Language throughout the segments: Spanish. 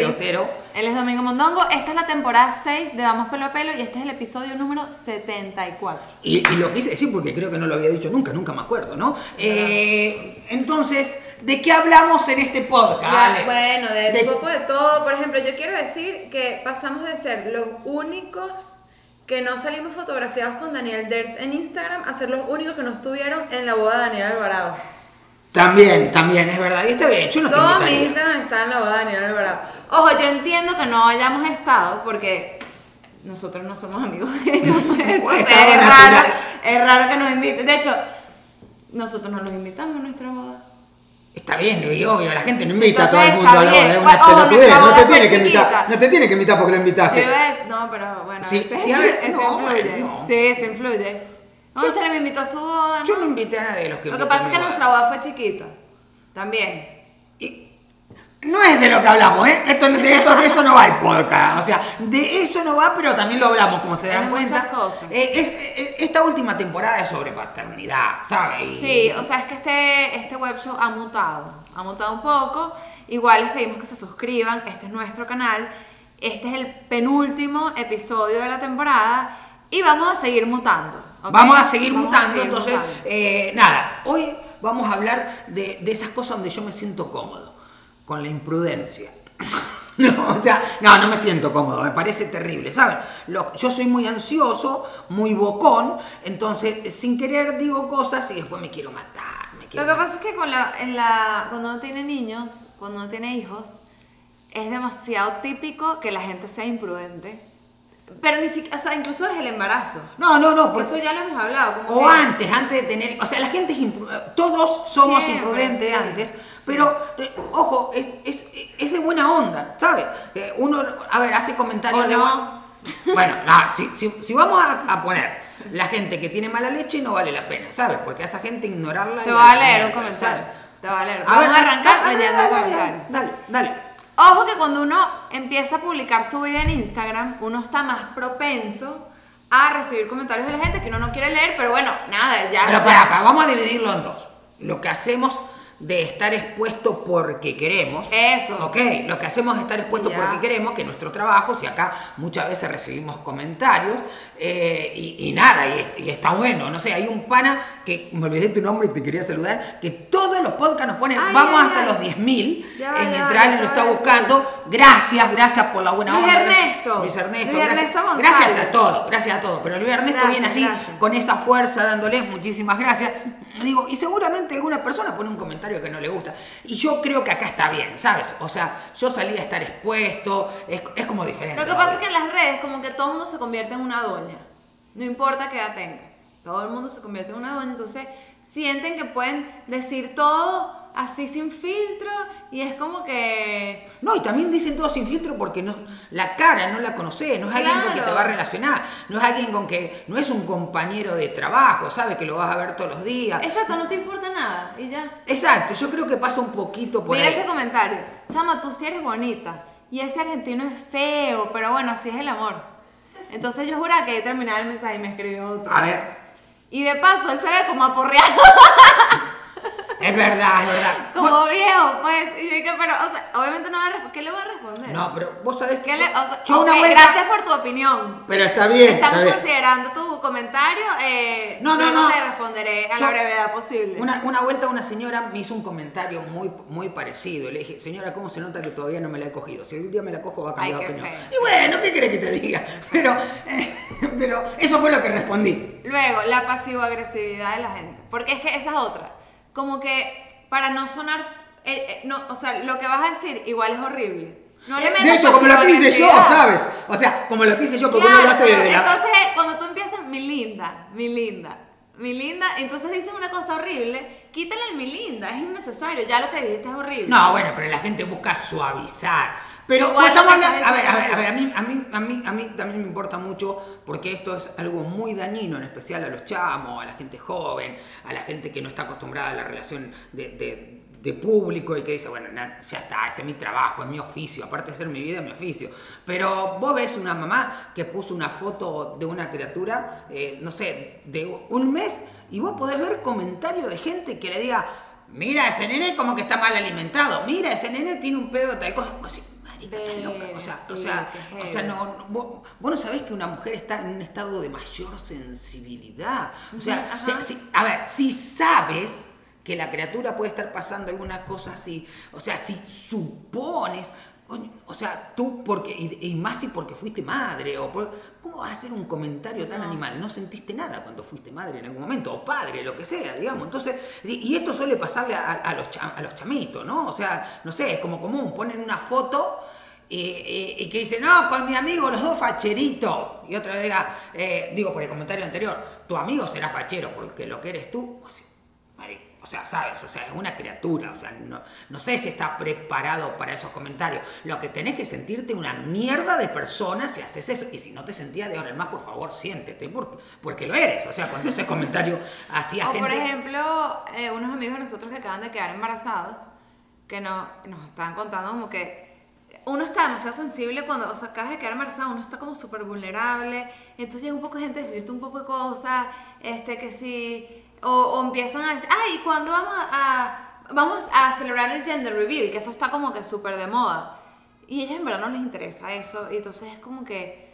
es. Él es Domingo Mondongo. Esta es la temporada 6 de Vamos Pelo a Pelo y este es el episodio número 74. Y, y lo quise decir porque creo que no lo había dicho nunca, nunca me acuerdo, ¿no? Eh, entonces, ¿de qué hablamos en este podcast? Ya, bueno, de, De- un poco de todo. Por ejemplo, yo quiero decir que pasamos de ser los únicos que no salimos fotografiados con Daniel Ders en Instagram a ser los únicos que no estuvieron en la boda de Daniel Alvarado. También, también, es verdad. Y está bien, yo no te Todo mi invitaría. Instagram está en la boda de Daniel Alvarado. Ojo, yo entiendo que no hayamos estado porque nosotros no somos amigos de ellos. pues, es raro, es raro que nos inviten. De hecho, nosotros no los invitamos a nuestra boda. Está bien, y obvio, la gente no invita a todo Entonces, el mundo a la boda, es una Ojo, pelotudez, no te tiene que invitar, no te tiene que invitar porque lo Yo invitaste. a decir, no, pero bueno, Sí, eso, sí, eso- no, influye. no. Sí, eso influye. Conchale me invitó a su boda. Yo ¿no? no invité a nadie de los que Lo que pasa es que boda. nuestra boda fue chiquita. También. Y no es de lo que hablamos, ¿eh? Esto, de, esto, de eso no va el podcast. O sea, de eso no va, pero también lo hablamos, como se Es dan de cuenta. muchas cosas. Eh, es- eh, esta última temporada es sobre paternidad, ¿sabes? Sí, o sea, es que este, este web show ha mutado, ha mutado un poco. Igual les pedimos que se suscriban, este es nuestro canal, este es el penúltimo episodio de la temporada y vamos a seguir mutando. Vamos a seguir Vamos a mutando, seguir entonces, mutando. eh, nada, hoy vamos a hablar de, de esas cosas donde yo me siento cómodo, con la imprudencia. No, o sea, no, no me siento cómodo, me parece terrible, ¿saben? Lo- yo soy muy ansioso, muy bocón, entonces sin querer digo cosas y después me quiero matar. Me Lo que matar. pasa es que con la, en la, cuando uno tiene niños, cuando uno tiene hijos, es demasiado típico que la gente sea imprudente. Pero ni siquiera, o sea, incluso desde el embarazo. No, no, no, porque Eso ya lo hemos hablado. como O que- antes, antes de tener. O sea, la gente es impru- Todos somos Siempre, imprudentes sí, antes. sí. Pero, eh, ojo, es, es, es de buena onda, ¿sabes? Eh, uno, a ver, hace comentarios ¿O de. no? buen- Bueno, no, si, si, si vamos a, a poner la gente que tiene mala leche, no vale la pena, ¿sabes? Porque a esa gente ignorarla. Te va a leer un comentario. Te va a leer. A Vamos ver, a arrancar leyendo. Dale, dale. Ojo que cuando uno empieza a publicar su vida en Instagram, uno está más propenso a recibir comentarios de la gente que uno no quiere leer, pero bueno, nada, ya. Pero para, para, vamos a dividirlo en dos. Lo que hacemos de estar expuesto porque queremos. Eso. Ok, lo que hacemos es estar expuesto Ya. porque queremos, que nuestro trabajo, si acá muchas veces recibimos comentarios, eh, y, y nada, y, es- y está bueno. No sé, hay un pana que, me olvidé tu nombre y te quería saludar, que todos los podcasts nos ponen, Ay, vamos ay, hasta ay. los 10.000 Ya en ya entrar y lo está buscando. Gracias, gracias por la buena Luis onda. Ernesto. Luis Ernesto. Luis gracias, Ernesto gracias a todos, gracias a todos. Pero Luis Ernesto Gracias, viene así, gracias. con esa fuerza dándoles muchísimas gracias. Digo, y seguramente alguna persona pone un comentario que no le gusta. Y yo creo que acá está bien, ¿sabes? O sea, yo salí a estar expuesto, es, es como diferente. Lo que pasa es que en las redes, como que todo el mundo se convierte en una doña. No importa qué edad tengas. Todo el mundo se convierte en una doña. Entonces, sienten que pueden decir todo así sin filtro. Y es como que. No, y también dicen todo sin filtro porque no, la cara no la conoces, no es alguien con que te va a relacionar, no es alguien con que, no es un compañero de trabajo, ¿sabes? Que lo vas a ver todos los días. Exacto, no te importa nada. Y ya. Exacto, yo creo que pasa un poquito por Mira ahí. este comentario. Chama, tú sí eres bonita. Y ese argentino es feo, pero bueno, así es el amor. Entonces yo juraba que terminaba el mensaje y me escribió otro. A ver, Y de paso, él se ve como aporreado, es verdad, es verdad. como viejo, pues. Y dije, pero, o sea, obviamente no va a responder. ¿Qué le va a responder? No, pero vos sabés que. ¿Qué le, o sea, yo una ok, vuelta- gracias por tu opinión. Pero está bien. Estamos está bien. considerando tu comentario. Eh, No, no, no. te responderé a la brevedad posible. Una, una vuelta una señora me hizo un comentario muy, muy parecido. Le dije, señora, ¿cómo se nota que todavía no me la he cogido? Si algún día me la cojo va a cambiar de opinión. feo. Y bueno, ¿qué querés que te diga? Pero, eh, pero eso fue lo que respondí. Luego, la pasivo-agresividad de la gente. Porque es que esa es otra. Como que para no sonar. eh, eh, no, o sea, lo que vas a decir igual es horrible. No le Eh, metas de hecho, como lo que hice yo. ¿sabes? O sea, como lo que hice yo, porque Claro, uno lo hace desde la... Entonces, cuando tú empiezas, mi linda, mi linda, mi linda, entonces dices una cosa horrible, quítale el mi linda, es innecesario. Ya lo que dijiste es horrible. No, bueno, pero la gente busca suavizar. Pero Igual estamos a ver, a ver, diciendo a ver, a mí, a mí, a mí, a mí también me importa mucho porque esto es algo muy dañino, en especial a los chamos, a la gente joven, a la gente que no está acostumbrada a la relación de, de- de público y que dice, bueno, na- ya está, ese es mi trabajo, es mi oficio, aparte de ser mi vida, es mi oficio. Pero vos ves una mamá que puso una foto de una criatura, eh, no sé, de un mes, y vos podés ver comentarios de gente que le diga, mira, ese nene como que está mal alimentado, mira, ese nene tiene un pedo de tal cosa. Decís, marica, estás loca. O sea, o sea, o sea, no, vos, vos no sabés que una mujer está en un estado de mayor sensibilidad. O sea, si- si- a ver, si sabes que la criatura puede estar pasando alguna cosa así, o sea, si supones, o sea, tú porque, y, y más si porque fuiste madre, o por- ¿cómo vas a hacer un comentario tan No. animal? No sentiste nada cuando fuiste madre en algún momento, o padre, lo que sea, digamos. Entonces, y, esto suele pasarle a, a los, a los chamitos, ¿no? O sea, no sé, es como común, ponen una foto y, y- y que dice, no, con mi amigo los dos facheritos. Y otra diga, eh, digo por el comentario anterior, tu amigo será fachero porque lo que eres tú, así, o sea, sabes, o sea, es una criatura, o sea, no, no sé si está preparado para esos comentarios. Lo que tenés que sentirte una mierda de persona si haces eso. Y si no te sentías de ahora en más, por favor, siéntete, porque, porque lo eres. O sea, cuando ese comentario hacia O gente... por ejemplo, eh, unos amigos de nosotros que acaban de quedar embarazados, que no, nos estaban contando como que uno está demasiado sensible cuando, o sea, acabas de quedar embarazado, uno está como súper vulnerable, entonces llega un poco gente a decirte un poco de cosas, este, que si, o, o empiezan a decir, ay, ¿cuándo vamos a, vamos a celebrar el gender reveal? Que eso está como que súper de moda. Y a ellos en verdad no les interesa eso, y entonces es como que...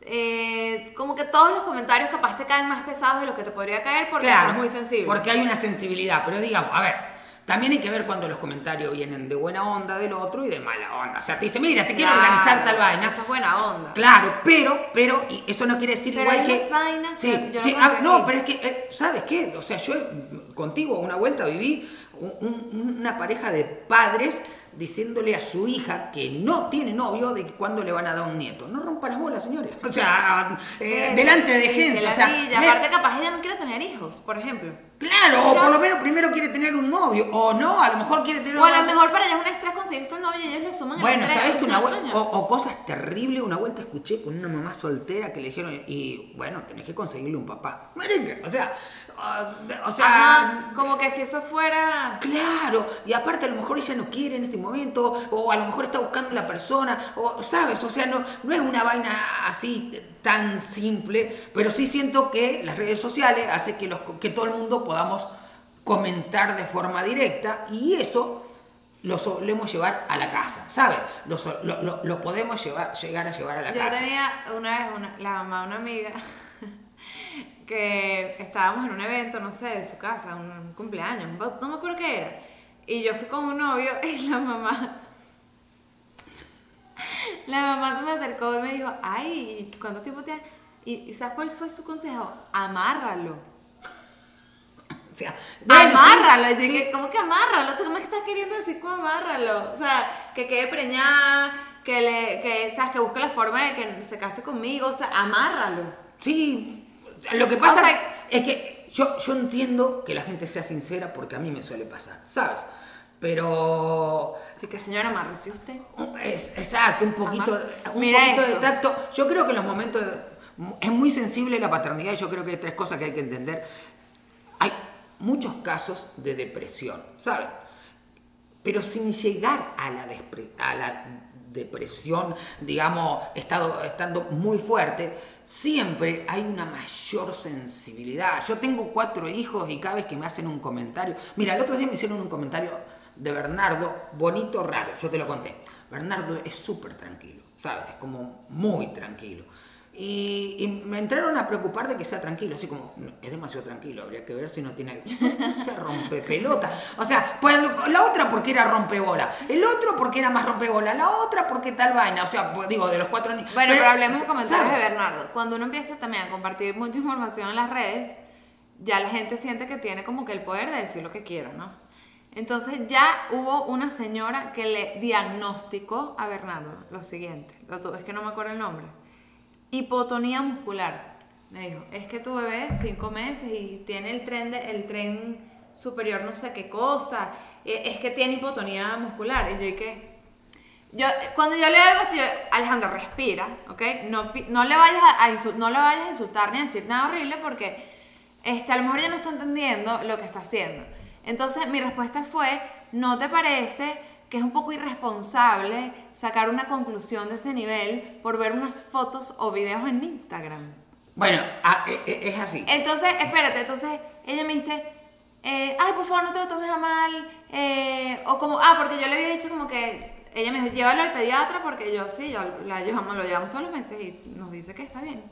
eh, como que todos los comentarios capaz te caen más pesados de lo que te podría caer porque Claro, estás muy sensible. Porque hay una sensibilidad, pero digamos, a ver, también hay que ver cuando los comentarios vienen de buena onda del otro y de mala onda. O sea, te dice, mira, te quiero Claro, organizar tal vaina. Eso es buena onda. Claro, pero, pero, y eso no quiere decir Pero igual hay que. unas vainas Sí, que yo no sí, puedo ah, no, pero es que, eh, ¿sabes qué? O sea, yo eh, contigo una vuelta viví un- un- una pareja de padres diciéndole a su hija que no tiene novio de cuándo le van a dar un nieto. No rompan las bolas, señores. O sea, eh, delante de gente. que O sea, me- aparte capaz ella no quiere tener hijos, por ejemplo. Claro, o por lo menos primero quiere tener un novio, o no, a lo mejor quiere tener O a lo mejor para ella es un estrés conseguirse un novio y ellos le suman Bueno. ¿sabes una o, o cosas terribles, una vuelta escuché con una mamá soltera que le dijeron, y bueno, tenés que conseguirle un papá. Marica, o sea, o sea, Ajá, como que si eso fuera... Claro, y aparte a lo mejor ella no quiere en este momento, o a lo mejor está buscando la persona, o sabes, o sea, no, no es una vaina así tan simple, pero sí siento que las redes sociales hacen que, los, que todo el mundo podamos comentar de forma directa y eso lo solemos llevar a la casa, ¿sabes? Lo, lo- lo- podemos llevar, llegar a llevar a la Yo casa. tenía una vez una- la mamá de una amiga que estábamos en un evento, no sé, de su casa, un, cumpleaños, no me acuerdo qué era. Y yo fui con un novio y la mamá... La mamá se me acercó y me dijo, ay, ¿cuánto tiempo tiene? Y, ¿y ¿sabes cuál fue su consejo? Amárralo. O sea, bueno, sí, amárralo. Y sí. dije, ¿cómo que amárralo? O sea, ¿cómo es que estás queriendo decir cómo amárralo? O sea, que quede preñada, que le, que, ¿sabes? Que busque la forma de que se case conmigo. O sea, amárralo. Sí, lo que pasa O sea- es que yo, yo entiendo que la gente sea sincera porque a mí me suele pasar, ¿sabes? Pero Así que, señora, amárrese usted. es exacto, un poquito, Amarse. un Mira poquito de tacto. Yo creo que en los momentos de- es muy sensible la paternidad y yo creo que hay tres cosas que hay que entender. Hay muchos casos de depresión, ¿sabes? pero sin llegar a la, despre- a la depresión, digamos, estado, estando muy fuerte, siempre hay una mayor sensibilidad. Yo tengo cuatro hijos y cada vez que me hacen un comentario, mira, el otro día me hicieron un comentario de Bernardo, bonito, raro, yo te lo conté. Bernardo es súper tranquilo, ¿sabes? Es como muy tranquilo. Y, y me entraron a preocupar de que sea tranquilo, así como, "No, es demasiado tranquilo, habría que ver si no tiene... Se rompe pelota. O sea, pues la otra porque era rompebola, el otro porque era más rompebola, la otra porque tal vaina, o sea, pues, digo, de los cuatro niños. Bueno, pero, hablemos o de sea, comentarios ¿sabes? de Bernardo. Cuando uno empieza también a compartir mucha información en las redes, ya la gente siente que tiene como que el poder de decir lo que quiera, ¿no? Entonces ya hubo una señora que le diagnosticó a Bernardo lo siguiente, es que no me acuerdo el nombre, hipotonía muscular. Me dijo, es que tu bebé es cinco meses y tiene el tren, de, el tren superior no sé qué cosa, eh, es que tiene hipotonía muscular. Y yo dije, yo, cuando yo leo algo así, yo, Alejandro, respira, ¿ok? No, no, le vayas a, no le vayas a insultar ni a decir nada horrible porque este, a lo mejor ella no está entendiendo lo que está haciendo. Entonces mi respuesta fue, ¿no te parece que es un poco irresponsable sacar una conclusión de ese nivel por ver unas fotos o videos en Instagram? Bueno, ah, e- e- es así. Entonces, espérate, entonces ella me dice, eh, ay, por favor no te lo tomes a mal, eh, o como, ah, porque yo le había dicho como que, ella me dijo, llévalo al pediatra porque yo sí, ya la llevamos, lo llevamos todos los meses y nos dice que está bien.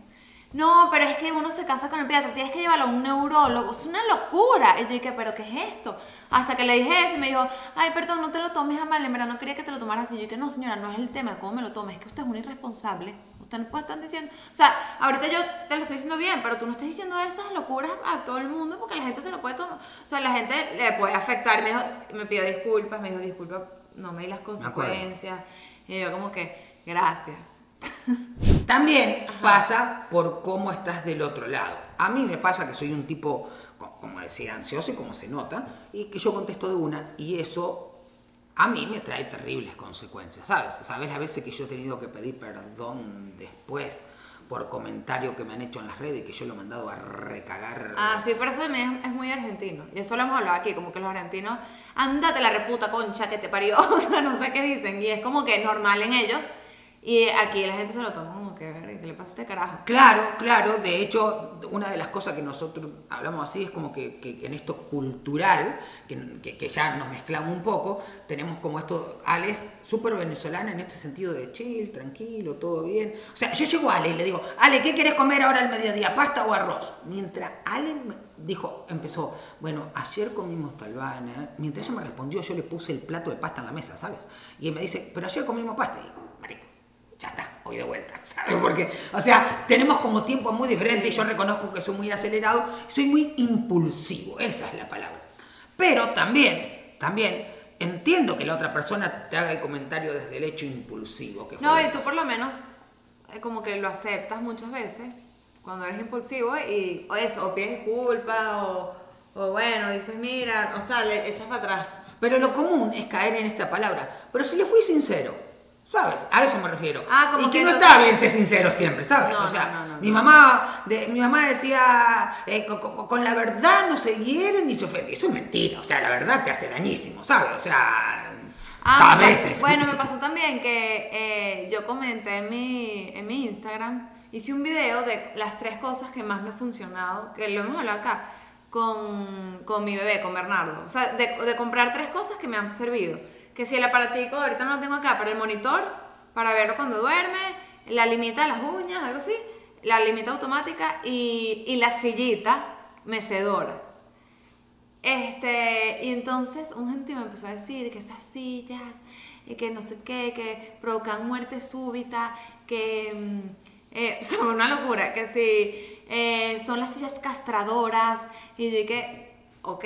No, pero es que uno se casa con el pediatra, tienes que llevarlo a un neurólogo, es una locura. Y yo dije, ¿pero qué es esto? Hasta que le dije eso y me dijo, ay, perdón, no te lo tomes a mal, en verdad no quería que te lo tomaras así. Y yo dije, no, señora, no es el tema cómo me lo tomes, es que usted es un irresponsable. Usted no puede estar diciendo, o sea, ahorita yo te lo estoy diciendo bien, pero tú no estás diciendo esas locuras a todo el mundo porque la gente se lo puede tomar, o sea, la gente le puede afectar. Me, dijo, me pidió disculpas, me dijo, disculpa, no me di las consecuencias. Y yo como que, gracias. También pasa por cómo estás del otro lado. A mí me pasa que soy un tipo, como decía, ansioso y como se nota, y que yo contesto de una, y eso a mí me trae terribles consecuencias, ¿sabes? ¿Sabes las veces que yo he tenido que pedir perdón después? por comentario que me han hecho en las redes que yo lo he mandado a recagar. Ah, sí, pero eso es, es muy argentino. Y eso lo hemos hablado aquí, como que los argentinos, andate la reputa concha que te parió, o sea, no sé qué dicen. Y es como que normal en ellos. Y aquí la gente se lo toma como que, ¿qué le pasa a este carajo? Claro, claro. De hecho, una de las cosas que nosotros hablamos así es como que, que en esto cultural, que, que, ya nos mezclamos un poco, tenemos como esto, Ale súper venezolana en este sentido de chill, tranquilo, todo bien. O sea, yo llego a Ale y le digo, Ale, ¿qué quieres comer ahora al mediodía? ¿Pasta o arroz? Mientras Ale dijo, empezó, bueno, ayer comimos talvana. Mientras ella me respondió, yo le puse el plato de pasta en la mesa, ¿sabes? Y él me dice, pero ayer comimos pasta. Voy de vuelta, ¿sabes? Porque, o sea, tenemos como tiempo muy diferente y yo reconozco que soy muy acelerado, soy muy impulsivo, esa es la palabra. Pero también, también entiendo que la otra persona te haga el comentario desde el hecho impulsivo. Que no, y tú por lo menos eh, como que lo aceptas muchas veces cuando eres impulsivo y o eso, o pides disculpas o, o bueno, dices, mira, o sea, le echas para atrás. Pero lo común es caer en esta palabra. Pero si le fui sincero, ¿Sabes? A eso me refiero. Ah, como y que, no está bien ser sincero siempre, ¿sabes? o sea, mi, mamá, de, mi mamá decía, eh, con, la verdad no se hieren ni se ofenden. Eso es mentira, o sea, la verdad te hace dañísimo, ¿sabes? O sea, ah, a veces. Bueno, me pasó también que eh, yo comenté en mi, en mi Instagram, hice un video de las tres cosas que más me han funcionado, que lo hemos hablado acá, con, con mi bebé, con Bernardo. O sea, de, de comprar tres cosas que me han servido que si el aparatico, ahorita no lo tengo acá, pero el monitor, para verlo cuando duerme, la limita de las uñas, algo así, la limita automática y, y la sillita mecedora. Este, y entonces un gente me empezó a decir que esas sillas, y que no sé qué, que provocan muerte súbita, que mm, eh, son una locura, que si eh, son las sillas castradoras, y de que ok,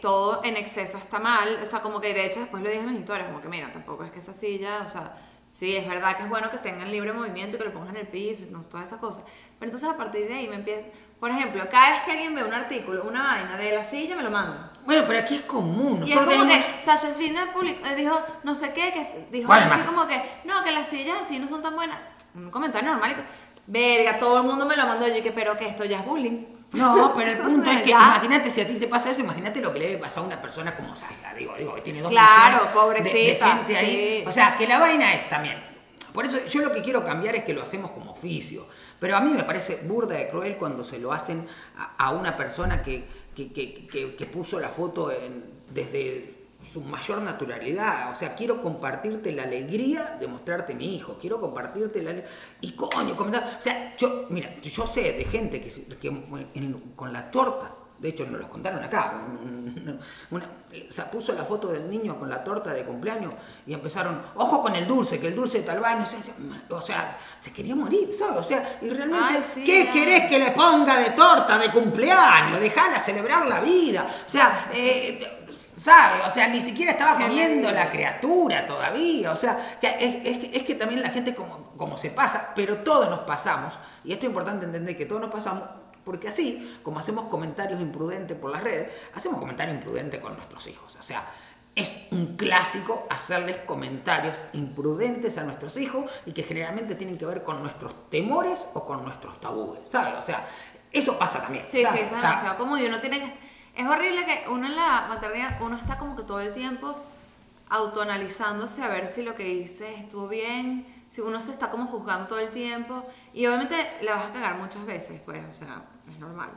todo en exceso está mal, o sea, como que de hecho después lo dije en mis historias, como que mira, tampoco es que esa silla, o sea, sí, es verdad que es bueno que tengan libre movimiento y que lo pongan en el piso y no, toda esa cosa, pero entonces a partir de ahí me empieza, por ejemplo, cada vez que alguien ve un artículo, una vaina de la silla, me lo manda. Bueno, pero aquí es común. Y es como que Sasha Spindler eh, dijo, no sé qué, que dijo así como que, no, que las sillas así no son tan buenas. Un comentario normal y verga, todo el mundo me lo mandó. Yo dije, pero que esto ya es bullying. No, pero el punto es que imagínate si a ti te pasa eso, imagínate lo que le debe pasar a una persona como Sasha, digo, digo, que tiene dos Claro, pobrecita. De, ahí. O sea, que la vaina es también. Por eso yo lo que quiero cambiar es que lo hacemos como oficio. Pero a mí me parece burda de cruel cuando se lo hacen a, una persona que, que, que, que, puso la foto en, desde su mayor naturalidad. O sea, quiero compartirte la alegría de mostrarte mi hijo. Quiero compartirte la Y coño, comentar. O sea, yo, mira, yo sé de gente que, que con la torta de hecho nos lo contaron acá, una, se puso la foto del niño con la torta de cumpleaños y empezaron, ojo con el dulce, que el dulce de tal vaina, o sea, se quería morir, ¿sabes? O sea, y realmente, ¿qué querés que le ponga de torta de cumpleaños? Dejala celebrar la vida, o sea, eh, ¿sabe? O sea, ni siquiera estaba comiendo la criatura todavía, o sea, es, es, que también la gente como, como se pasa, pero todos nos pasamos, y esto es importante entender que todos nos pasamos porque así, como hacemos comentarios imprudentes por las redes, hacemos comentarios imprudentes con nuestros hijos. O sea, es un clásico hacerles comentarios imprudentes a nuestros hijos y que generalmente tienen que ver con nuestros temores o con nuestros tabúes, ¿sabes? O sea, eso pasa también. Sí, sí, eso es demasiado común y uno tiene que... Es horrible que uno en la maternidad, uno está como que todo el tiempo autoanalizándose a ver si lo que dice estuvo bien, si uno se está como juzgando todo el tiempo y obviamente la vas a cagar muchas veces, pues, o sea, es normal.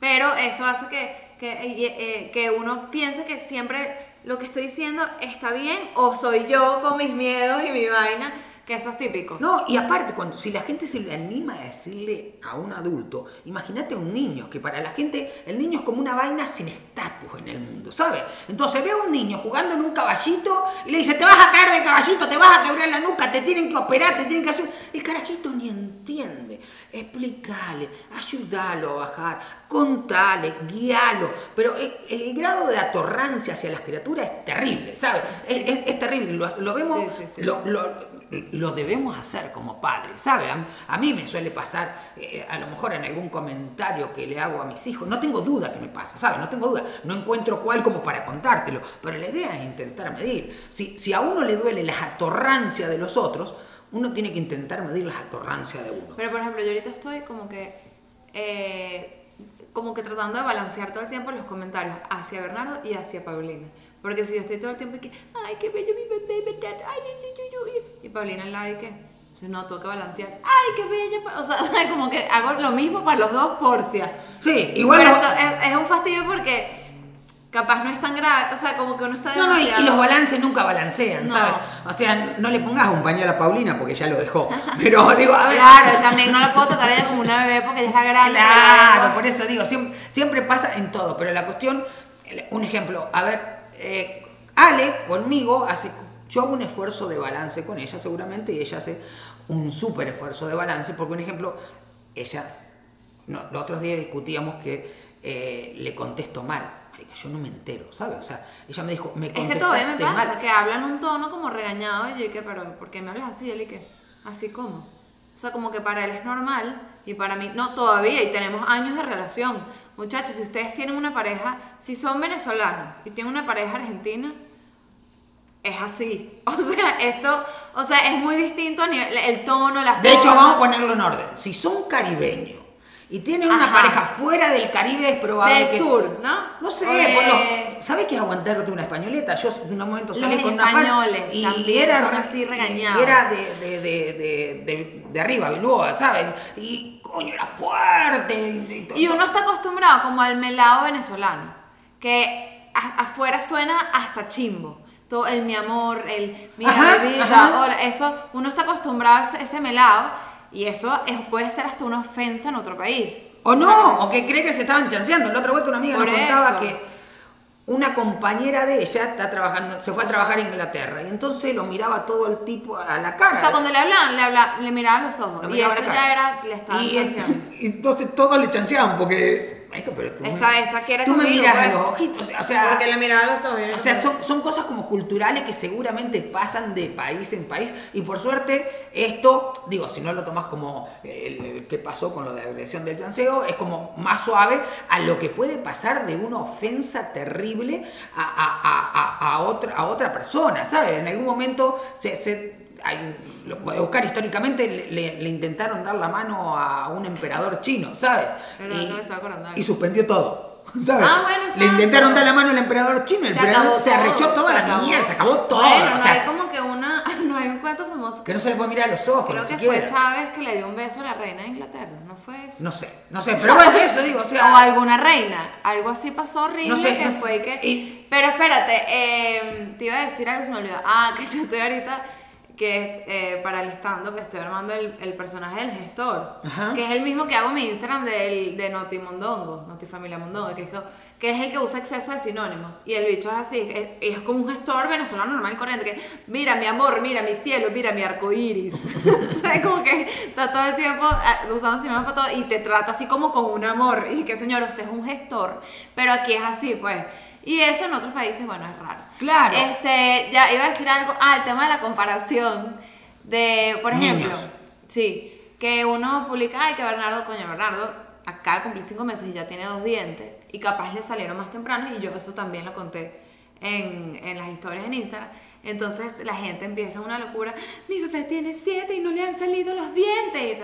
Pero eso hace que, que, eh, que uno piense que siempre lo que estoy diciendo está bien o soy yo con mis miedos y mi vaina, que eso es típico. No, y aparte, cuando, si la gente se le anima a decirle a un adulto, imagínate a un niño, que para la gente el niño es como una vaina sin estatus en el mundo, ¿sabes? Entonces ve a un niño jugando en un caballito y le dice, te vas a caer del caballito, te vas a quebrar la nuca, te tienen que operar, te tienen que hacer... El carajito ni entiende. Explícale, ayúdalo a bajar, contale, guíalo. Pero el, el grado de atorrancia hacia las criaturas es terrible, ¿sabes? Es, es- es terrible. Lo, lo vemos, Sí, lo- lo, lo debemos hacer como padres, ¿sabe? A, a mí me suele pasar, eh, a lo mejor en algún comentario que le hago a mis hijos, no tengo duda que me pasa, ¿sabe? No tengo duda, no encuentro cuál como para contártelo, pero la idea es intentar medir. Si, si a uno le duele la atorrancia de los otros, uno tiene que intentar medir la atorrancia de uno. Pero por ejemplo, yo ahorita estoy como que eh, como que tratando de balancear todo el tiempo los comentarios hacia Bernardo y hacia Paulina. Porque si yo estoy todo el tiempo y que, ay, qué bello mi bebé, ¿verdad? Ay, ay, ay, ay, ay", y Paulina al lado y que, no, tengo que balancear, ay, qué bella, pa-". o sea, como que hago lo mismo para los dos porcia. Sí, igual... Pero lo- esto es, es un fastidio porque capaz no es tan grave, o sea, como que uno está No, no, y, y demasiado- los balances nunca balancean, No. ¿sabes? O sea, no le pongas un pañal a Paulina porque ya lo dejó. Pero digo, a ver, Claro, también no la puedo tratar ella como una bebé porque ella es la grande. la Claro, por eso digo, siempre, siempre pasa en todo, pero la cuestión, un ejemplo, a ver, eh, Ale conmigo hace, yo hago un esfuerzo de balance con ella seguramente y ella hace un súper esfuerzo de balance, porque un ejemplo, ella, no, los otros días discutíamos que eh, le contesto mal, yo no me entero, ¿sabes? O sea, ella me dijo, me Es que contestaste todavía me pasa, mal. que hablan un tono como regañado y yo que, pero ¿por qué me hablas así? Él y que, así como. O sea, como que para él es normal y para mí, no, todavía, y tenemos años de relación. Muchachos, si ustedes tienen una pareja, si son venezolanos y tienen una pareja argentina, es así. O sea, esto, o sea, es muy distinto a nivel, el tono, la De hecho, forma. vamos a ponerlo en orden. Si son caribeños y tienen una Ajá. pareja fuera del Caribe, es probable Del que... sur, ¿no? No sé, de- por ¿sabes qué es aguantarte una españoleta? Yo en un momento salí Los con una españoles y también era, son así regañados. era de, de, de, arriba, Bilboa, ¿sabes? Y coño, era fuerte. Y, y uno está acostumbrado como al melado venezolano, que a- afuera suena hasta chimbo. Todo el mi amor, el ajá. hola, eso, uno está acostumbrado a ese, ese melado y eso es- puede ser hasta una ofensa en otro país. O no, o que cree que se estaban chanceando. La otra vuelta una amiga Por nos contaba eso. que una compañera de ella está trabajando, se fue a trabajar a Inglaterra y entonces lo miraba todo el tipo a la cara. O sea, cuando le hablaban, le, habla, le miraban los ojos Lo y miraba eso ya era, le estaban y, chanceando. y entonces todos le chanceaban porque. Marico, pero tú Esta- me, esta quiere tú me conmigo, miras a pues. los ojitos. O sea, Porque le miraban los ojos. o sea, son, son cosas como culturales que seguramente pasan de país en país y por suerte esto, digo, si no lo tomas como el, el que pasó con lo de la agresión del chanceo, es como más suave a lo que puede pasar de una ofensa terrible a, a- a- a- a otra, a otra persona, ¿sabes? En algún momento se... se- hay- lo a buscar históricamente, le, le- intentaron dar la mano a un emperador chino, ¿sabes? Pero no me estaba acordando. y suspendió todo. ¿sabes? Ah, bueno, Le intentaron dar la mano al emperador chino, el Se emperador acabó se arrechó todo, toda se la mierda, se acabó todo. Bueno, o no sea, hay como que una, no hay un cuento famoso. que no se le puede mirar a los ojos, Creo que siquiera. fue Chávez que le dio un beso a la reina de Inglaterra, ¿no fue eso? No sé, no sé, pero bueno, eso digo, o sea. o alguna reina. Algo así pasó horrible No sé, que no- fue que. y- Pero espérate, eh, te iba a decir algo que se me olvidó. Ah, que yo estoy ahorita que eh, para el stand-up estoy armando el, el personaje del gestor, Ajá. que es el mismo que hago en mi Instagram del, de Noti Mondongo, Noti Familia Mondongo, que es, que es el que usa exceso de sinónimos. Y el bicho es así, es, es como un gestor venezolano normal y corriente, que mira mi amor, mira mi cielo, mira mi arco iris. ¿Sabes? Como que está todo el tiempo eh, usando sinónimos para todo y te trata así como con un amor. Y que señor, usted es un gestor, pero aquí es así, pues. Y eso en otros países, bueno, es raro. Claro. Este, ya iba a decir algo. Ah, el tema de la comparación. De, por ejemplo, Niños. sí, que uno publica, ay, que Bernardo, coño, Bernardo acaba de cumplir cinco meses y ya tiene dos dientes. Y capaz le salieron más temprano y yo eso también lo conté en, en las historias en Instagram. Entonces la gente empieza una locura. Mi bebé tiene siete y no le han salido los dientes.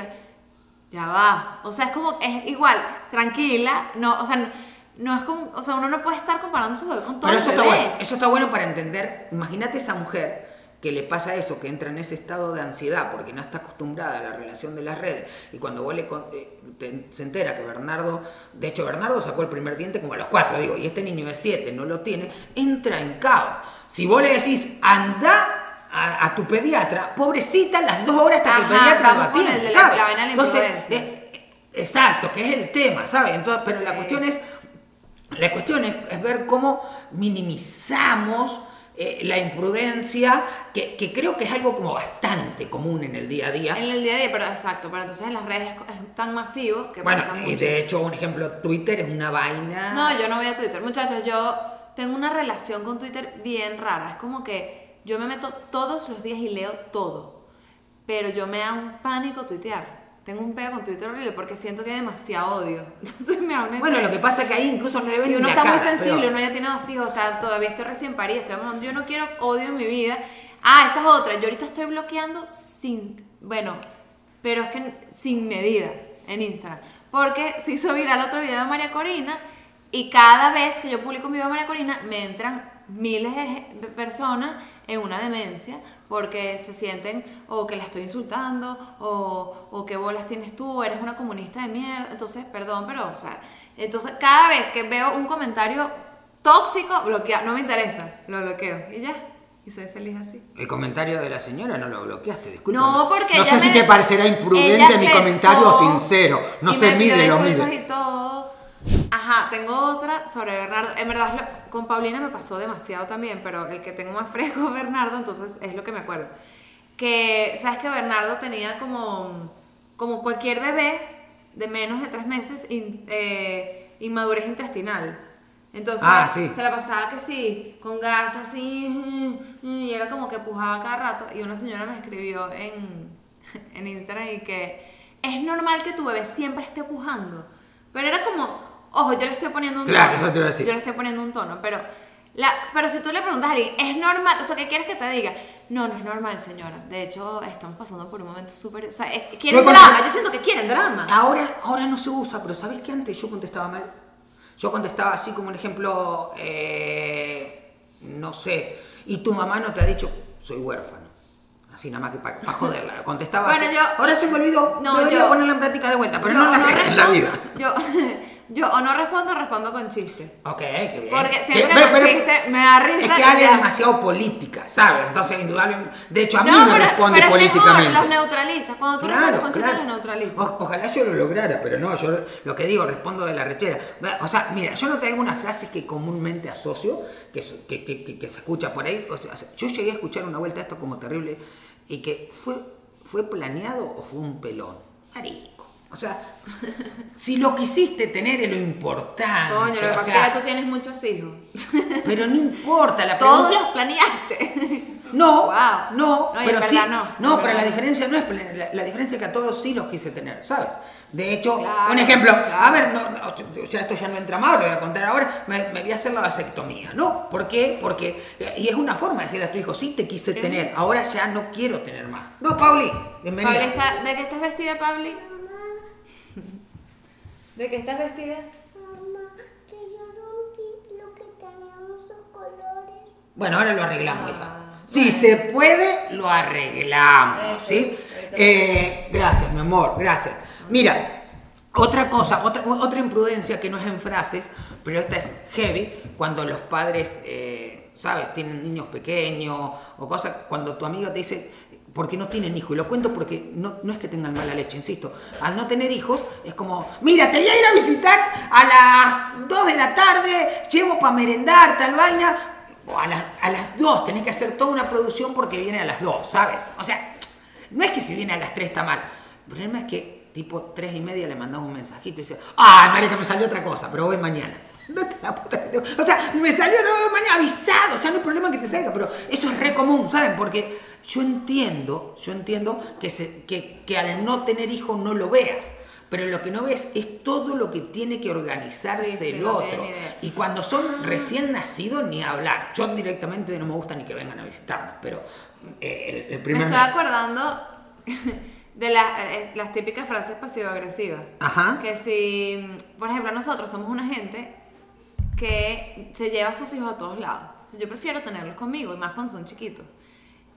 Y ya va. O sea, es como, es igual, tranquila. No, o sea, no, es como, o sea, uno no puede estar comparando su bebé con todos Pero los eso está bebés. bueno, eso está bueno para entender. Imagínate esa mujer que le pasa eso, que entra en ese estado de ansiedad porque no está acostumbrada a la relación de las redes y cuando vos le con- eh, te- se entera que Bernardo, de hecho Bernardo sacó el primer diente como a los cuatro, digo, y este niño de siete no lo tiene, entra en caos. Si vos le decís, anda a, a tu pediatra, pobrecita las dos horas hasta que el pediatra lo atiende, ¿sabes? la Entonces, eh, exacto, que es el tema, ¿sabes? Entonces, pero la cuestión es la cuestión es, es ver cómo minimizamos eh, la imprudencia, que, que creo que es algo como bastante común en el día a día. En el día a día, pero exacto, pero entonces en las redes es, tan masivo que Bueno, pasa y mucho. de hecho, un ejemplo, Twitter es una vaina. No, yo no voy a Twitter. Muchachos, yo tengo una relación con Twitter bien rara. Es como que yo me meto todos los días y leo todo. Pero yo me da un pánico tuitear. Tengo un pego con Twitter horrible porque siento que hay demasiado odio. Entonces me da Bueno, lo que pasa es que ahí incluso no le ven Y ni uno la está muy sensible, pero- uno ya tiene dos hijos, está, todavía estoy recién parida, estoy amando- yo no quiero odio en mi vida. Ah, esa es otra, yo ahorita estoy bloqueando sin, bueno, pero es que sin medida en Instagram. Porque se hizo viral otro video de María Corina y cada vez que yo publico un video de María Corina me entran miles de personas en una demencia porque se sienten o que la estoy insultando o, o qué bolas tienes tú, eres una comunista de mierda. Entonces, perdón, pero, o sea, entonces cada vez que veo un comentario tóxico, bloquea, no me interesa, lo bloqueo y ya. Y soy feliz así. El comentario de la señora no lo bloqueaste, disculpa. No, porque No sé si te parecerá imprudente mi comentario o sincero. No se mide lo mide. y todo. Ajá, tengo otra sobre Bernardo. En verdad, con Paulina me pasó demasiado también, pero el que tengo más fresco es Bernardo, entonces es lo que me acuerdo. Que, ¿sabes que Bernardo tenía como, como cualquier bebé de menos de tres meses in- eh, inmadurez intestinal? Entonces, Ah, sí. se la pasaba que sí, con gas así, y era como que pujaba cada rato. Y una señora me escribió en, en Instagram y que es normal que tu bebé siempre esté pujando. Pero era como, ojo, yo le estoy poniendo un Claro, tono. eso te iba a decir. Yo le estoy poniendo un tono, pero, la, pero si tú le preguntas a alguien, ¿es normal? O sea, ¿qué quieres que te diga? No, no es normal, señora. De hecho, estamos pasando por un momento súper... O sea, quieren con- drama. Yo siento que quieren drama. Ahora, ahora no se usa, pero ¿sabes que antes yo contestaba mal? Yo contestaba así como un ejemplo, eh, no sé, y tu mamá no te ha dicho, soy huérfano. Así nada más que para joderla. Contestaba Bueno, así. yo- ahora se me olvidó, No, debería yo- ponerla en práctica de vuelta, pero Yo no, la, en la vida. Yo, yo o no respondo respondo con chiste. Ok, qué bien. Porque siento que con chiste me da risa Es que Ale es demasiado política, ¿sabes? Entonces, indudablemente. De hecho, a mí no, me pero, responde pero políticamente. mejor, los neutraliza. Cuando tú respondes con chiste, los neutraliza. O- ojalá yo lo lograra, pero no, yo lo que digo, respondo de la rechera. O sea, mira, yo no tengo unas frases que comúnmente asocio, que, que, que- que- que se escucha por ahí. O sea, yo llegué a escuchar una vuelta esto como terrible y que fue, fue planeado o fue un pelón. Marico. O sea, si lo quisiste tener es lo importante. Coño, lo que pasa es que tú tienes muchos hijos. Pero no importa, la Todos pregunta- los planeaste. No, Wow. no, No, pero sí. no, pero la diferencia no es la, la diferencia es que a todos sí los quise tener, ¿sabes? De hecho, Claro, un ejemplo, a ver, no, no, o sea, esto ya no entra más, lo voy a contar ahora, me, me voy a hacer la vasectomía, ¿no? ¿Por qué? Porque, y es una forma de decirle a tu hijo, sí te quise Sí. tener, ahora ya no quiero tener más. No, Pauli, bienvenida. Pauli está, ¿De qué estás vestida, Pauli? ¿De qué estás vestida? Mamá, que yo rompí lo que teníamos los colores. Bueno, ahora lo arreglamos, Ah, hija. Si se puede, lo arreglamos, Eso ¿sí? Eh, gracias, mi amor, gracias. Mira, otra cosa, otra, otra imprudencia que no es en frases, pero esta es heavy, cuando los padres, eh, ¿sabes? Tienen niños pequeños o cosas, cuando tu amigo te dice, porque no tienen hijos, y lo cuento porque no, no es que tengan mala leche, insisto, al no tener hijos es como, mira, te voy a ir a visitar a las 2 de la tarde, llevo para merendar, tal vaina, o a las, a las 2 tenés que hacer toda una producción porque viene a las 2, ¿sabes? O sea, no es que si viene a las 3 está mal. El problema es que tipo 3 y media le mandás un mensajito y dice, ay, marica, me salió otra cosa, pero voy mañana. No te la puta que te- O sea, me salió cosa mañana avisado. O sea, no hay problema que te salga, pero eso es re común, ¿saben? Porque yo entiendo, yo entiendo que, se, que, que al no tener hijos no lo veas. Pero lo que no ves es todo lo que tiene que organizarse Sí, el otro. Y cuando son recién nacidos, ni hablar. Yo directamente no me gusta ni que vengan a visitarnos, pero eh, el, el Me primer estaba mes- acordando de las, eh, las típicas frases pasivo-agresivas. Ajá. Que si, por ejemplo, nosotros somos una gente que se lleva a sus hijos a todos lados. Sea, yo prefiero tenerlos conmigo, y más cuando son chiquitos.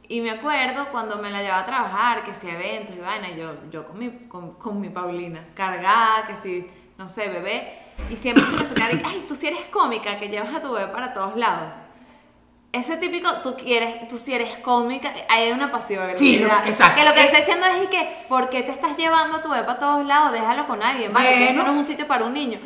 Y me acuerdo cuando me la llevaba a trabajar, que si eventos y vaina, yo, yo con, mi, con, con mi Paulina, cargada, que si, no sé, bebé, y siempre se me acercaba y, ay, tú si eres cómica, que llevas a tu bebé para todos lados. Ese típico, tú quieres, tú si eres cómica, hay una pasión. Sí, lo- exacto. Que lo que está diciendo es y que, ¿por qué te estás llevando a tu bebé para todos lados? Déjalo con alguien, ¿vale? Que esto Bueno. no es un sitio para un niño.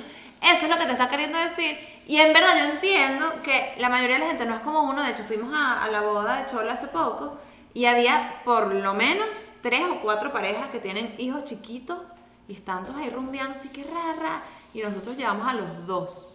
Eso es lo que te está queriendo decir. Y en verdad yo entiendo que la mayoría de la gente no es como uno. De hecho, fuimos a, la boda de Chola hace poco y había por lo menos tres o cuatro parejas que tienen hijos chiquitos y están todos ahí rumbeando así que rara. Y nosotros llevamos a los dos.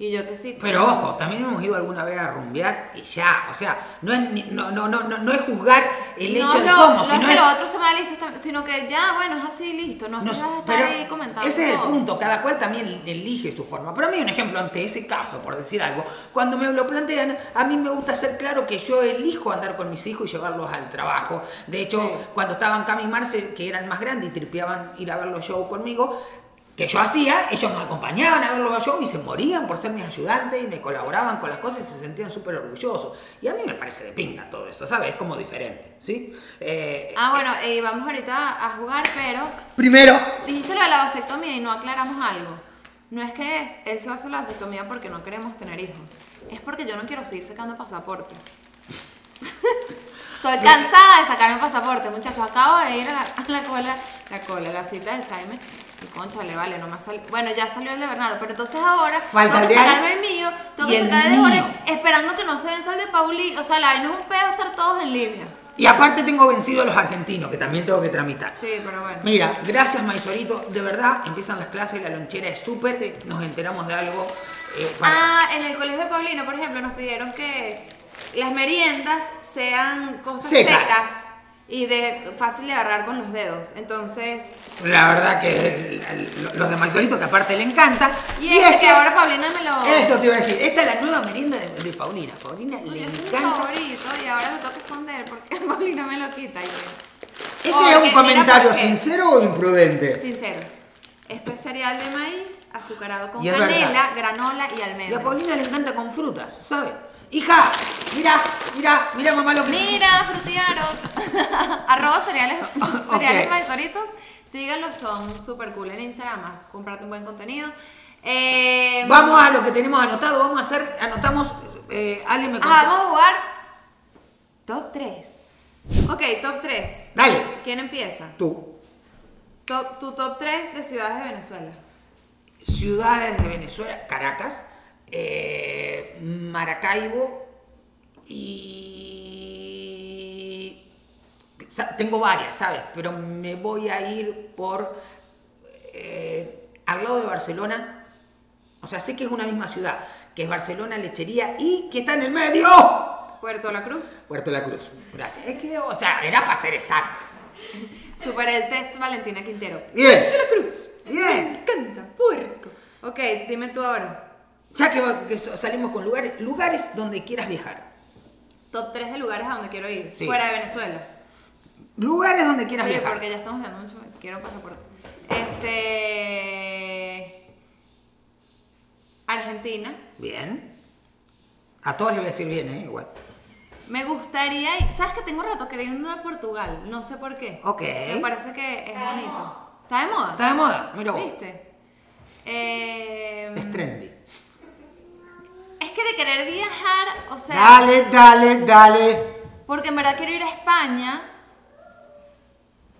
Y yo que sí. Pero ojo, también hemos ido alguna vez a rumbear y ya, o sea, no es, no, no, no, no, es juzgar el hecho de cómo, no sino que es... lo otro está mal listo, está- sino que ya, bueno, es así, listo. No, estar ahí comentando. ese es el punto, cada cual también elige su forma. Pero a mí un ejemplo ante ese caso, por decir algo, cuando me lo plantean, a mí me gusta ser claro que yo elijo andar con mis hijos y llevarlos al trabajo. De hecho, cuando estaban Cami y Marce, que eran más grandes y tripeaban ir a ver los shows conmigo, que yo hacía, ellos me acompañaban a ver los shows y se morían por ser mis ayudantes y me colaboraban con las cosas y se sentían súper orgullosos. Y a mí me parece de pinga todo eso, ¿sabes? Es como diferente, ¿sí? Eh, Ah, bueno, y vamos ahorita a jugar, pero Primero, dijiste lo de la vasectomía y no aclaramos algo. No es que él se va a hacer la vasectomía porque no queremos tener hijos. Es porque yo no quiero seguir sacando pasaportes. Estoy cansada de sacarme pasaporte, muchachos. Acabo de ir a la, a la cola, la cola, la cita del Saime. Y conchale, vale, no me ha salido. Bueno, ya salió el de Bernardo, pero entonces ahora Falta tengo que sacarme el mío, tengo que sacar el de. Jorge, esperando que no se venza el de Paulina. O sea, la vaina es un pedo estar todos en línea. y aparte tengo vencido a los argentinos, que también tengo que tramitar. Sí, pero bueno. Mira, gracias Maisorito, de verdad, empiezan las clases, la lonchera es súper, Sí. nos enteramos de algo. eh, para- Ah, en el colegio de Paulina, por ejemplo, nos pidieron que las meriendas sean cosas Secas. secas y de fácil de agarrar con los dedos. Entonces, La verdad que los de Maisorito, que aparte le encanta. y, este es que ahora Paulina me lo. Eso te iba a decir, esta es la nueva merienda de, de Paulina. Paulina Oye, le este es mi favorito y ahora lo tengo que esconder porque Paulina me lo quita. Y ¿Ese Porque es un comentario sincero o imprudente? Sincero. Esto es cereal de maíz, azucarado con Y canela, verdad. granola y Y a almendras. Paulina le encanta con frutas, ¿sabes? Hija, mira, mira, mira mamá lo que... Mira, frutiaros. Arroba cereales, cereales Ok. maizoritos. Síganlos, son súper cool en Instagram. Comprate un buen contenido. Eh, Vamos a lo que tenemos anotado, vamos a hacer, anotamos, eh, Ale me contó- ah, vamos a jugar top 3. Ok, top 3. Dale, ¿Quién empieza? tú. Top, tu top 3 de ciudades de Venezuela. ciudades de Venezuela, Caracas, eh, Maracaibo y... Tengo varias, ¿sabes? Pero me voy a ir por... eh, al lado de Barcelona. O sea, sé que es una misma ciudad, que es Barcelona, Lechería y que está en el medio. Puerto La Cruz. Puerto La Cruz. Gracias. Es que, o sea, era para ser exacto. Superé el test Valentina Quintero. Bien. Puerto La Cruz. Bien. Me encanta, Puerto. Ok, dime tú ahora. Ya que, va- que salimos con lugares, lugares donde quieras viajar. Top 3 de lugares a donde quiero ir. Sí. Fuera de Venezuela. Lugares donde quieras Sí, viajar. porque ya estamos viendo mucho. Quiero pasaporte. Este. Argentina. Bien. A todos les voy a decir bien, ¿eh? Igual. Me gustaría ir. ¿Sabes que tengo rato queriendo ir a Portugal? No sé por qué. Ok. Me parece que es bonito. ¿Está de moda? Está de moda, mira vos. ¿Viste? Eh, Es trendy. Que de querer viajar, o sea. Dale, dale, dale. Porque en verdad quiero ir a España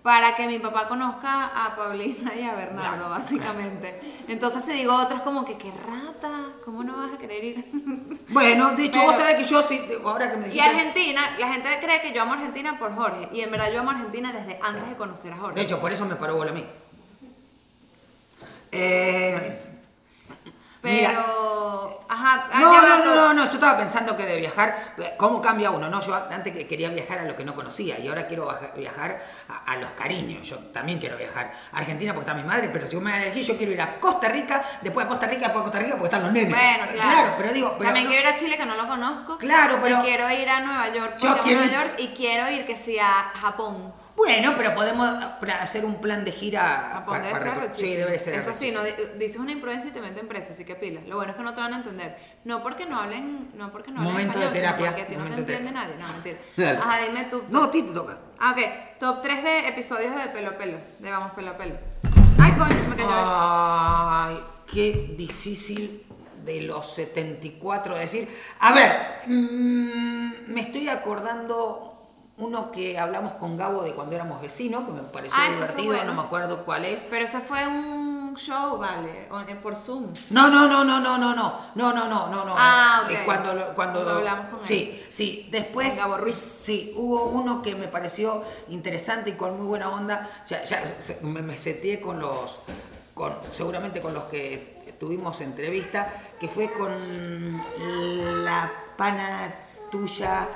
para que mi papá conozca a Paulina y a Bernardo, Claro, básicamente. Entonces si digo otras como que qué rata, ¿cómo no vas a querer ir? Bueno, de hecho, Pero- vos sabés que yo, sí, ahora que me y dijiste... Argentina, la gente cree que yo amo Argentina por Jorge, y en verdad yo amo Argentina desde antes de conocer a Jorge. De hecho, por eso me paró bola a mí. Eh, Pero, mira. ajá, no, no, no, no, no, yo estaba pensando que de viajar, ¿cómo cambia uno? No, yo antes que quería viajar a lo que no conocía y ahora quiero viajar a, a los cariños. Yo también quiero viajar a Argentina porque está mi madre, pero si vos me elegir, yo quiero ir a Costa Rica, después a Costa Rica, después a Costa Rica porque están los nenes. Bueno, claro. pero digo, pero También no- quiero ir a Chile que no lo conozco. Claro, pero- Y quiero ir a Nueva York, Yo porque quiero Nueva York y quiero ir que sea a Japón. Bueno, pero podemos pla- hacer un plan de gira. Japón para- debe para. Sí, debe ser Eso sí, no, dices una imprudencia y te meten preso, así que pila. Lo bueno es que no te van a entender. No porque no hablen, no porque no hablen Momento de español, terapia, porque a ti no te entiende nadie. No, mentira. Dale. Ajá, dime tú. No, a ti te toca. Ah, ok. Top 3 de episodios de pelo a pelo. De vamos pelo a pelo. Ay, coño, se me cayó esto. Ay, qué difícil de los 74 decir. A ver, mm, me estoy acordando uno que hablamos con Gabo de cuando éramos vecinos, que me pareció Ah, divertido, bueno. no me acuerdo cuál es. Pero eso fue un show, vale, eh, por Zoom. No, no, no, no, no, no, no, no, no, no, no, no. Ah, ok. Eh, Cuando, cuando, Cuando hablamos con él. Sí, sí. Después. Con Gabo Ruiz. Sí, hubo uno que me pareció interesante y con muy buena onda. Ya, ya me, me seteé con los, con, seguramente con los que tuvimos entrevista, que fue con la pana tuya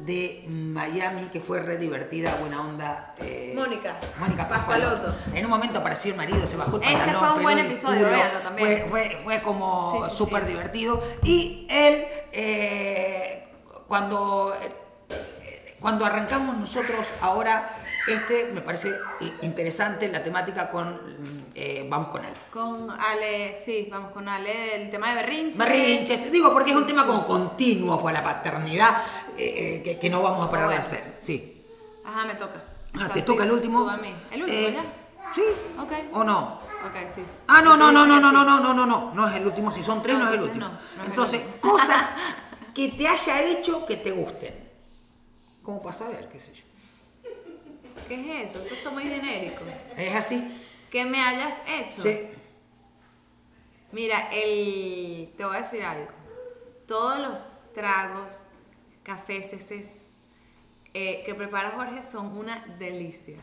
de Miami, que fue re divertida, buena onda. eh, Mónica. Mónica Pascualotto. En un momento apareció el marido, se bajó el Ese pantalón, fue un buen episodio, véanlo también. Fue, fue, fue como Sí, sí, súper sí. divertido. Y él, eh, cuando, eh, cuando arrancamos nosotros ahora, este me parece interesante la temática con eh, Vamos con él. Con Ale, sí, vamos con Ale, el tema de berrinches. Berrinches, digo porque es un tema como continuo con la paternidad eh, eh, que, que no vamos a parar de bueno. hacer. Sí. Ajá, me toca. O Ah, sea, ¿te toca el último? tú a mí. ¿El último Eh, ya? Sí. Ok. ¿O no? Ok, sí. Ah, no, no, no, no, no, no, no, no, no, no, no es el último, si son tres No, no, es el entonces último. no, no es el entonces, último. cosas que te haya hecho que te gusten. ¿Cómo para saber, qué sé yo? ¿Qué es eso? Eso está muy genérico. ¿Es así? Que me hayas hecho. Sí. Mira, el. Te voy a decir algo. Todos los tragos, cafés, eh, que prepara Jorge son una delicia.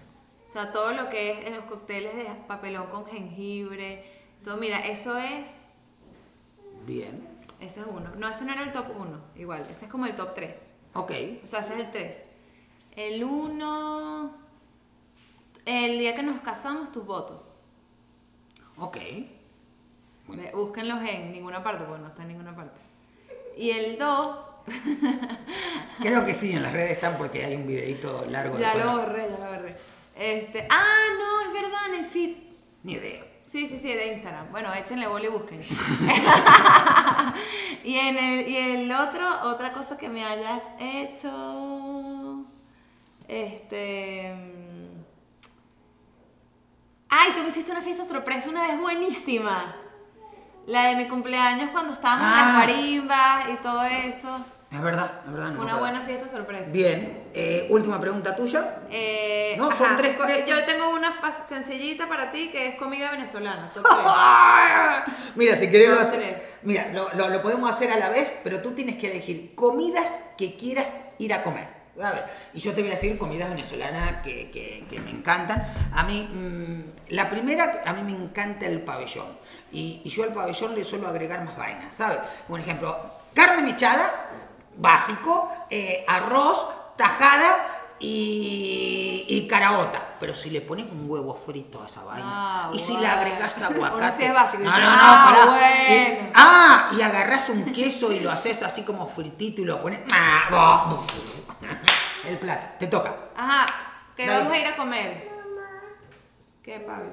O sea, todo lo que es en los cócteles de papelón con jengibre. Todo, mira, eso es. Bien. Ese es uno. No, ese no era el top uno. Igual, ese es como el top 3. Ok. O sea, ese es el 3. El 1. El día que nos casamos, tus votos. Ok. Búsquenlos en ninguna parte, porque no está en ninguna parte. Y el 2. Creo que sí, en las redes están porque hay un videito largo. ya lo borré, ya lo borré. Este, ah, no, es verdad, en el feed. Ni idea. Sí, sí, sí, de Instagram. Bueno, échenle bola y busquen. y, en el, y el otro, otra cosa que me hayas hecho. Este. Ay, tú me hiciste una fiesta sorpresa una vez buenísima. La de mi cumpleaños cuando estábamos en Ah. las marimbas y todo eso. Es verdad, es verdad. no Fue me una acuerdo. buena fiesta sorpresa. Bien. Eh, última pregunta tuya. Eh, No, son tres- co- tres- Yo tengo una fa- sencillita para ti que es comida venezolana. top tres. Mira, si querés lo Dos, hace- tres. Mira, lo, lo- lo podemos hacer a la vez, pero tú tienes que elegir comidas que quieras ir a comer. Y yo te voy a decir comidas venezolanas que, que- me encantan. A mí, mm, la primera, a mí me encanta el pabellón. Y, y yo al pabellón le suelo agregar más vainas, ¿sabes? Un ejemplo, carne mechada, básico, eh, arroz, tajada y, y caraota. Pero si le pones un huevo frito a esa vaina Ah, y si bueno. le agregas aguacate. Es básico, No, te- no, no, ah, bueno. Y- ah, y agarrás un queso y lo haces así como fritito y lo pones. El plato, te toca. Ajá, que vamos a ir a comer. ¿Qué, Pablo?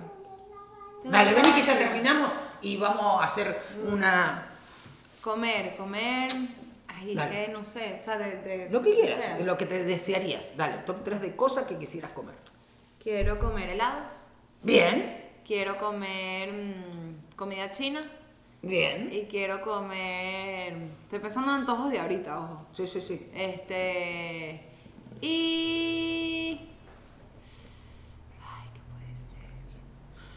Dale, vení que ya terminamos y vamos a hacer una. Comer, comer. Ay, que no sé. O sea, de. de- Lo que quieras, de lo que te desearías. Dale, top 3 de cosas que quisieras comer. Quiero comer helados. Bien, Quiero comer mm, comida china. bien. Y quiero comer. Estoy pensando en antojos de ahorita, ojo. Sí, sí, sí. Este. Y. Ay, ¿qué puede ser?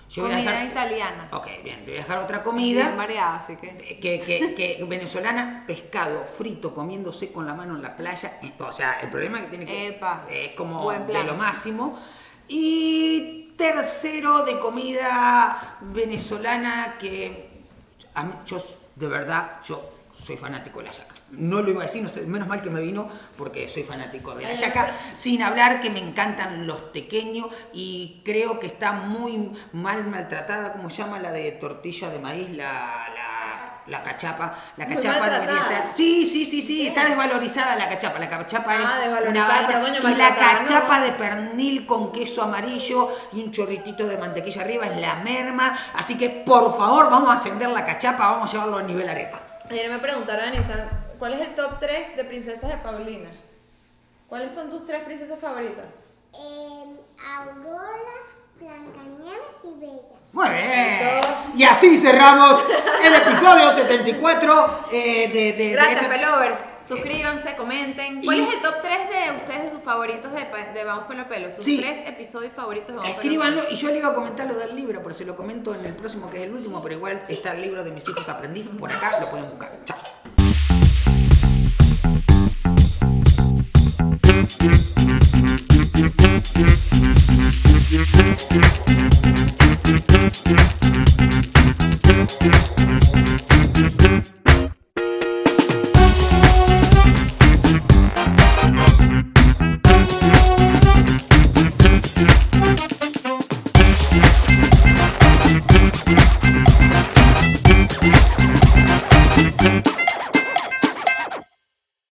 Yo comida dejar- italiana. Ok, bien, te voy a dejar otra Bien comida. variada, así que. Que, que, que venezolana, pescado frito comiéndose con la mano en la playa. y- O sea, el problema que tiene que. Epa, es como de lo máximo. Y tercero de comida venezolana que. a mí- yo, de verdad, yo soy fanático de la yaca. No lo iba a decir, no sé, menos mal que me vino porque soy fanático de la yaca. Sin hablar que me encantan los tequeños y creo que está muy mal maltratada, como se llama la de tortilla de maíz, la, la, La cachapa, la cachapa debería estar. Sí, sí, sí, sí, está desvalorizada la cachapa. La cachapa Ah, es una coño, y la no. cachapa de pernil con queso amarillo y un chorritito de mantequilla arriba es la merma. Así que por favor, vamos a ascender la cachapa, vamos a llevarlo a nivel arepa. Ayer me preguntaron Instagram, ¿cuál es el top 3 de princesas de Paulina? ¿Cuáles son tus tres princesas favoritas? Em, Aurora, Blancanieves y Bella. Muy bien. Y así cerramos el episodio 74 eh, de, de, Gracias, de. Pelovers. Suscríbanse, comenten. ¿Cuál es el top 3 de ustedes de sus favoritos de, de Vamos Pelo Pelo? Sus tres episodios favoritos de Vamos Escríbanlo. Pelo. Y yo le iba a comentar lo del libro, pero se lo comento en el próximo, que es el último. Pero igual está el libro de mis hijos aprendiz por acá, lo pueden buscar. Chao. Thank you.